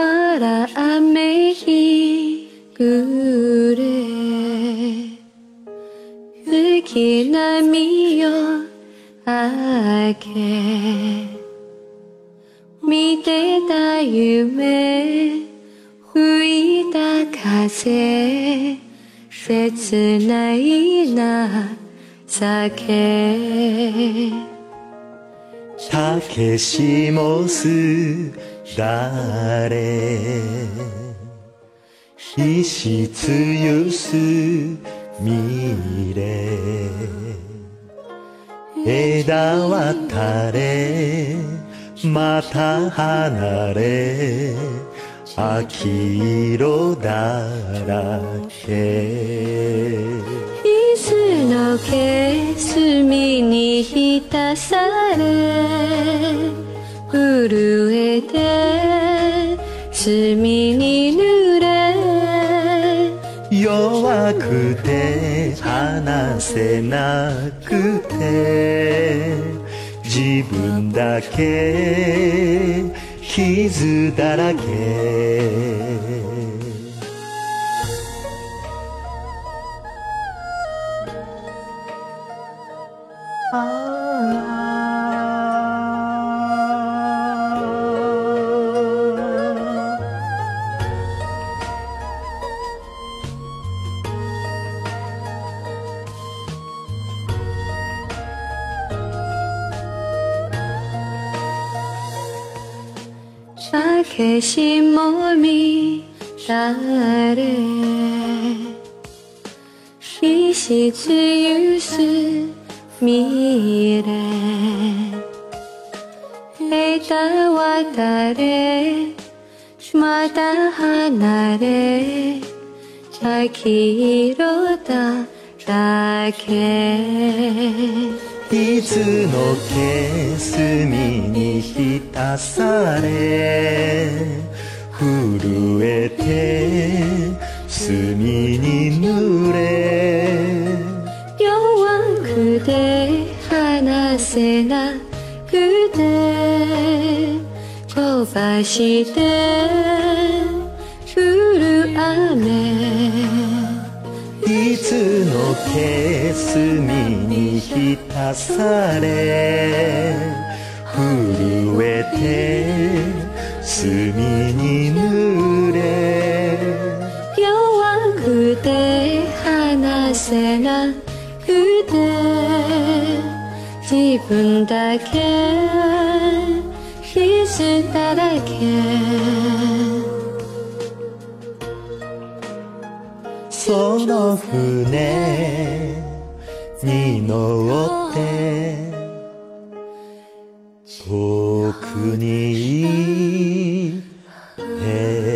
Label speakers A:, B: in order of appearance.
A: まだ雨日暮れ月波を明け見てた夢吹いた風切ないな酒
B: たけしもすだれひしつゆすみれ。枝渡れ。また離れ。秋色だらけ。
A: 椅子のけ隅に浸され。震えに濡れ
B: 弱くて話せなくて自分だけ傷だらけ
A: たけしもみだれひしつゆすみれ枝渡れまた離れ秋色だらけ
B: いつのけ隅に浸され震えて墨に濡れ
A: 弱くて話せなくてこばして降る雨。
B: いつのけ隅に浸され震えて墨に濡れ
A: 弱くて話せなくて自分だけ傷だらけ。
B: その船に乗って遠くに行って